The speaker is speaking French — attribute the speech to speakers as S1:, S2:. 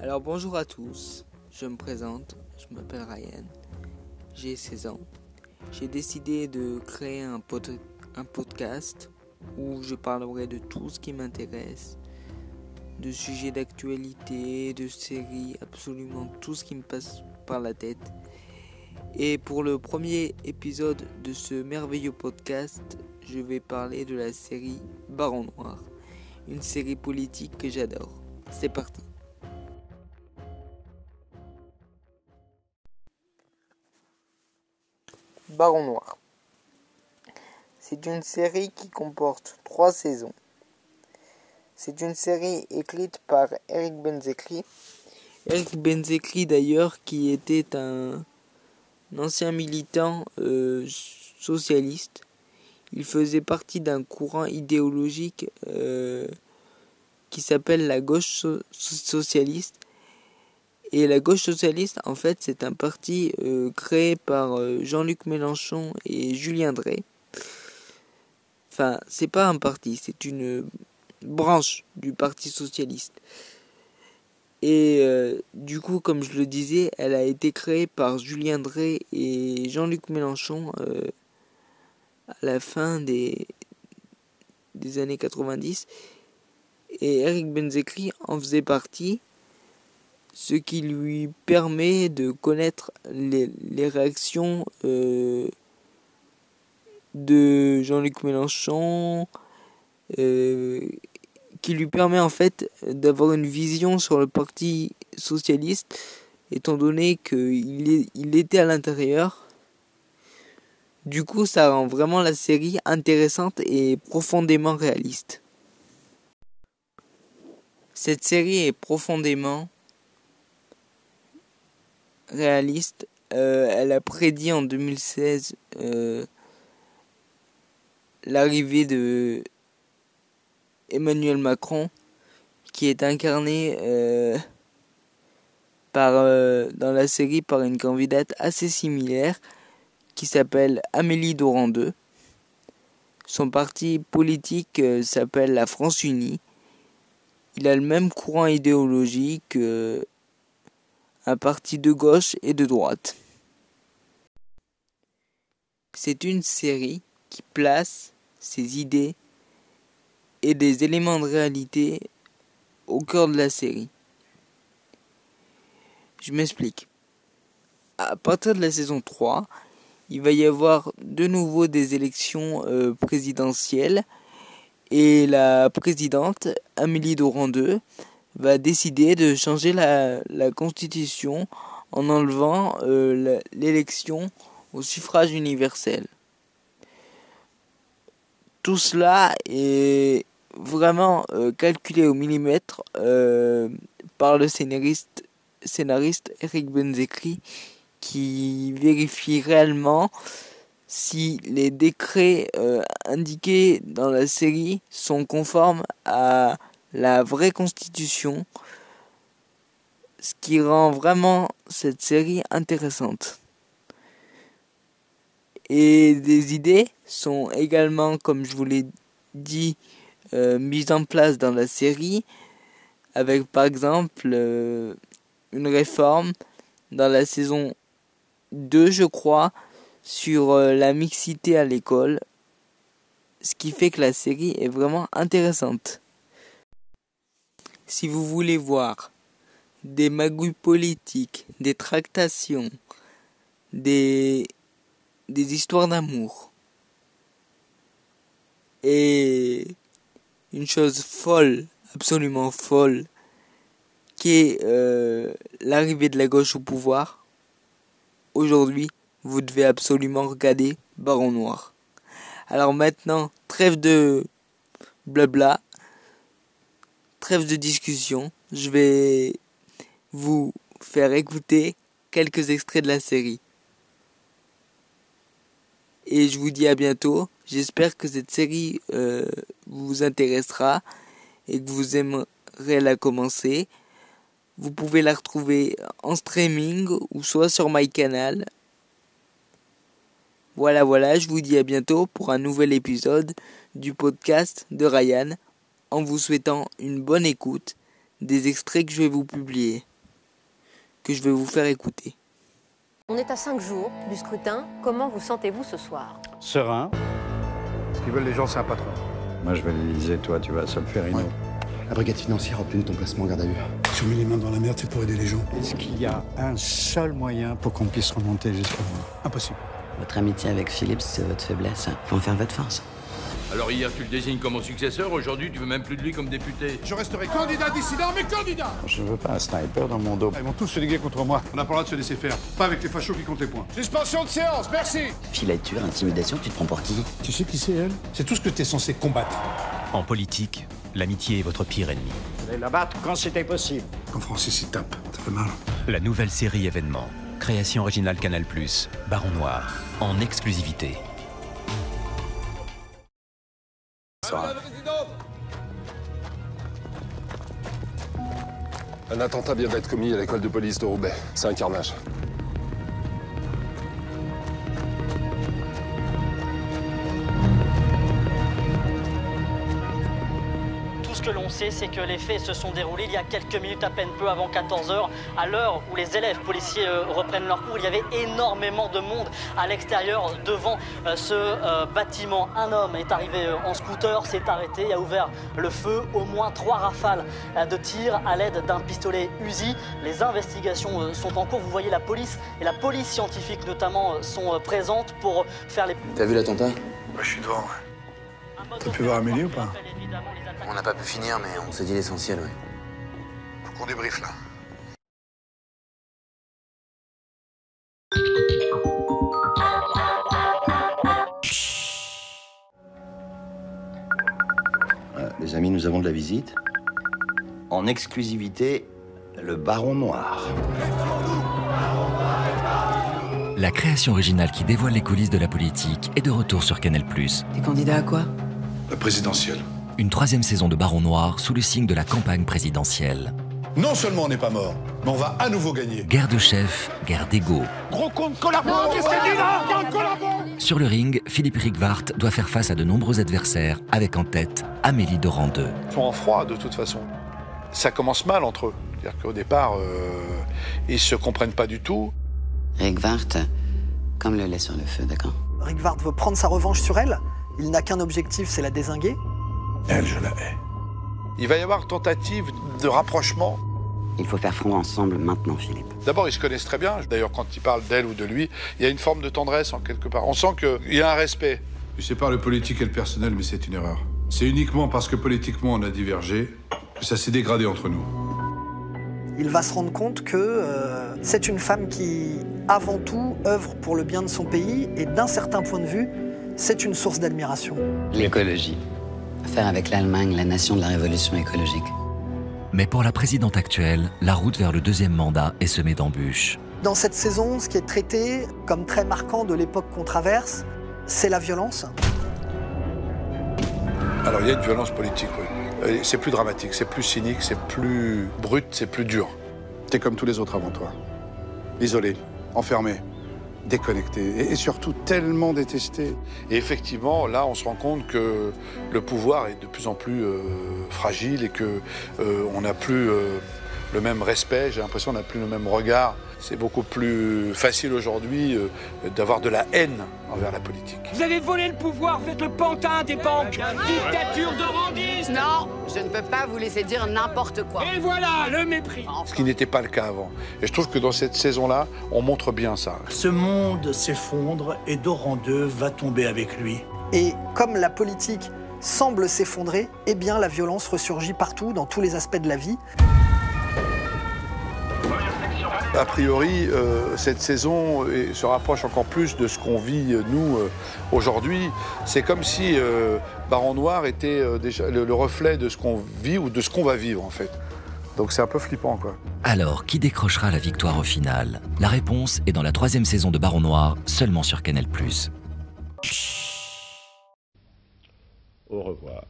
S1: Alors bonjour à tous, je me présente, je m'appelle Ryan, j'ai 16 ans. J'ai décidé de créer un, podcast où je parlerai de tout ce qui m'intéresse, de sujets d'actualité, de séries, absolument tout ce qui me passe par la tête. Et pour le premier épisode de ce merveilleux podcast, je vais parler de la série Baron Noir, une série politique que j'adore. C'est parti. Baron Noir. C'est une série qui comporte trois saisons. C'est une série écrite par Eric Benzekri. Eric Benzekri d'ailleurs qui était un, ancien militant euh, socialiste. Il faisait partie d'un courant idéologique euh, qui s'appelle la gauche socialiste et la gauche socialiste, en fait, c'est un parti euh, créé par euh, Jean-Luc Mélenchon et Julien Drey. Enfin, c'est pas un parti, c'est une branche du Parti socialiste. Et euh, du coup, comme je le disais, elle a été créée par Julien Drey et Jean-Luc Mélenchon à la fin des, des années 90. Et Eric Benzekri en faisait partie ce qui lui permet de connaître les, réactions euh, de Jean-Luc Mélenchon, euh, qui lui permet en fait d'avoir une vision sur le Parti socialiste, étant donné qu'il il était à l'intérieur. Du coup, ça rend vraiment la série intéressante et profondément réaliste. Cette série est profondément réaliste. Euh, elle a prédit en 2016 euh, l'arrivée de Emmanuel Macron, qui est incarné euh, par, dans la série par une candidate assez similaire qui s'appelle Amélie Doran 2. Son parti politique s'appelle la France Unie. Il a le même courant idéologique un parti de gauche et de droite. C'est une série qui place ses idées et des éléments de réalité au cœur de la série. Je m'explique. À partir de la saison 3, il va y avoir de nouveau des élections euh, présidentielles et la présidente Amélie Doran 2 va décider de changer la, constitution en enlevant euh, l'élection au suffrage universel. Tout cela est vraiment euh, calculé au millimètre euh, par le scénariste, scénariste Eric Benzekri qui vérifie réellement si les décrets indiqués dans la série sont conformes à la vraie constitution, ce qui rend vraiment cette série intéressante. Et des idées sont également, comme je vous l'ai dit, euh, mises en place dans la série, avec par exemple euh, une réforme dans la saison 2, je crois, sur euh, la mixité à l'école, ce qui fait que la série est vraiment intéressante. Si vous voulez voir des magouilles politiques, des tractations, des, histoires d'amour, et une chose folle, absolument folle, qui est euh, l'arrivée de la gauche au pouvoir, aujourd'hui, vous devez absolument regarder Baron Noir. Alors maintenant, trêve de blabla, trêve de discussion, je vais vous faire écouter quelques extraits de la série. Et je vous dis à bientôt. J'espère que cette série euh, vous intéressera et que vous aimerez la commencer. Vous pouvez la retrouver en streaming ou soit sur MyCanal. Voilà, voilà, je vous dis à bientôt pour un nouvel épisode du podcast de Ryan en vous souhaitant une bonne écoute. des extraits que je vais vous publier, que je vais vous faire écouter.
S2: On est à cinq jours du scrutin. Comment vous sentez-vous ce soir?
S3: Serein.
S4: Ce qu'ils veulent les gens, c'est un patron.
S3: Moi, je vais l'Élysée, toi, tu vas à Solferino.
S5: La brigade financière a obtenu ton placement en garde à vue.
S6: Si on met les mains dans la merde, c'est pour aider les gens.
S3: Est-ce qu'il y a un seul moyen pour qu'on puisse remonter jusqu'à vous
S6: Impossible.
S7: Votre amitié avec Philippe, c'est votre faiblesse. Faut en faire votre force.
S8: Alors hier, tu le désignes comme mon successeur, aujourd'hui, tu veux même plus de lui comme député.
S6: Je resterai candidat dissident, mais candidat
S3: Je veux pas un sniper dans mon dos.
S4: Ils vont tous se liguer contre moi. On n'a pas le droit de se laisser faire. Pas avec les fachos qui comptent les points.
S6: Suspension de séance, merci
S7: Filature, intimidation, tu te prends pour qui?
S6: Tu sais qui c'est, elle? C'est tout ce que t'es censé combattre.
S9: En politique, l'amitié est votre pire ennemi.
S3: Vous allez la battre quand c'était possible.
S6: Quand Francis y tape, ça fait mal.
S9: La nouvelle série événement. Création originale Canal+, Baron Noir, en exclusivité.
S10: Un attentat vient d'être commis à l'école de police de Roubaix. C'est un carnage.
S11: Sait, c'est que les faits se sont déroulés il y a quelques minutes, à peine peu avant 14h, à l'heure où les élèves policiers euh, reprennent leur cours. Il y avait énormément de monde à l'extérieur, devant euh, ce euh, bâtiment. Un homme est arrivé en scooter, s'est arrêté, a ouvert le feu. Au moins trois rafales de tir à l'aide d'un pistolet Uzi. Les investigations sont en cours. Vous voyez, la police et la police scientifique notamment sont présentes pour faire les.
S5: T'as vu l'attentat?
S6: Je suis devant, T'as pu voir Amélie ou pas
S5: On n'a pas pu finir, mais on s'est dit l'essentiel, ouais.
S6: Faut qu'on débriefe, là.
S5: Euh, les amis, nous avons de la visite. En exclusivité, le Baron Noir.
S9: La création originale qui dévoile les coulisses de la politique est de retour sur Canal+.
S7: T'es candidat à quoi?
S6: La présidentielle.
S9: Une troisième saison de Baron Noir sous le signe de la campagne présidentielle.
S6: Non seulement on n'est pas mort, mais on va à nouveau gagner.
S9: Guerre de chefs, guerre d'ego.
S6: Gros compte collabo Qu'est-ce qu'elle dit là collabo
S9: Sur le ring, Philippe Rigvart doit faire face à de nombreux adversaires, avec en tête Amélie de Randeux.
S4: Ils sont en froid, de toute façon. Ça commence mal entre eux. C'est-à-dire qu'au départ, euh, ils se comprennent pas du tout.
S7: Rick Vart, comme le lait sur le feu, d'accord
S12: Rick Vart veut prendre sa revanche sur elle. Il n'a qu'un objectif, c'est la désinguer.
S6: Elle, je la hais.
S4: Il va y avoir tentative de rapprochement.
S7: Il faut faire front ensemble maintenant, Philippe.
S4: D'abord, ils se connaissent très bien. D'ailleurs, quand ils parlent d'elle ou de lui, il y a une forme de tendresse en quelque part. On sent qu'il y a un respect.
S6: Tu sépares le politique et le personnel, mais c'est une erreur. C'est uniquement parce que politiquement on a divergé que ça s'est dégradé entre nous.
S12: Il va se rendre compte que euh, c'est une femme qui, avant tout, œuvre pour le bien de son pays et d'un certain point de vue, c'est une source d'admiration.
S7: L'écologie. Faire avec l'Allemagne la nation de la révolution écologique.
S9: Mais pour la présidente actuelle, la route vers le deuxième mandat est semée d'embûches.
S12: Dans cette saison, ce qui est traité comme très marquant de l'époque qu'on traverse, c'est la violence.
S4: Alors, il y a une violence politique, oui. C'est plus dramatique, c'est plus cynique, c'est plus brut, c'est plus dur.
S6: T'es comme tous les autres avant toi. Isolé, enfermé, déconnecté et, surtout tellement détesté.
S4: Et effectivement, là, on se rend compte que le pouvoir est de plus en plus euh, fragile et que euh, on n'a plus euh, le même respect. J'ai l'impression qu'on n'a plus le même regard. C'est beaucoup plus facile aujourd'hui euh, d'avoir de la haine envers la politique.
S11: Vous avez volé le pouvoir, faites le pantin des banques. Dictature de randistes.
S2: Non, je ne peux pas vous laisser dire n'importe quoi.
S11: Et voilà, le mépris.
S4: Ce qui n'était pas le cas avant. Et je trouve que dans cette saison-là, on montre bien ça.
S6: Ce monde s'effondre et Doran 2 va tomber avec lui.
S12: Et comme la politique semble s'effondrer, eh bien la violence ressurgit partout, dans tous les aspects de la vie.
S4: A priori, euh, cette saison euh, se rapproche encore plus de ce qu'on vit, euh, nous, euh, aujourd'hui. C'est comme si euh, Baron Noir était euh, déjà le, le reflet de ce qu'on vit ou de ce qu'on va vivre, en fait. Donc c'est un peu flippant, quoi.
S9: Alors, qui décrochera la victoire au final? La réponse est dans la troisième saison de Baron Noir, seulement sur Canal+.
S3: Au revoir.